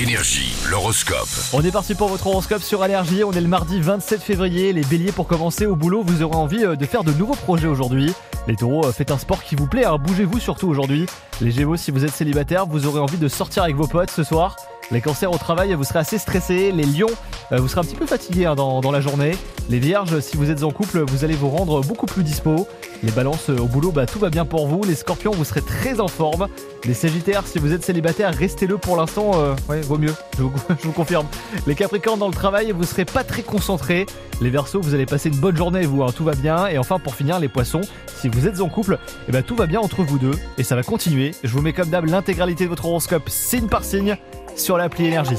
Énergie, l'horoscope. On est parti pour votre horoscope sur Allergie. On est le mardi 27 février. Les béliers, pour commencer au boulot, vous aurez envie euh, de faire de nouveaux projets aujourd'hui. Les taureaux, euh, faites un sport qui vous plaît, hein. bougez-vous surtout aujourd'hui. Les gémeaux, si vous êtes célibataire, vous aurez envie de sortir avec vos potes ce soir. Les cancers au travail, vous serez assez stressé. Les lions, euh, vous serez un petit peu fatigué hein, dans, la journée. Les vierges, si vous êtes en couple, vous allez vous rendre beaucoup plus dispo. Les balances euh, au boulot, bah, tout va bien pour vous. Les scorpions, vous serez très en forme. Les sagittaires, si vous êtes célibataire, restez-le pour l'instant. euh, vaut mieux, je vous, je vous confirme. Les capricornes dans le travail, vous serez pas très concentrés. Les versos, vous allez passer une bonne journée, vous, hein, tout va bien. Et enfin, pour finir, les poissons, si vous êtes en couple, eh ben, tout va bien entre vous deux. Et ça va continuer. Je vous mets comme d'hab l'intégralité de votre horoscope signe par signe sur l'appli Énergie.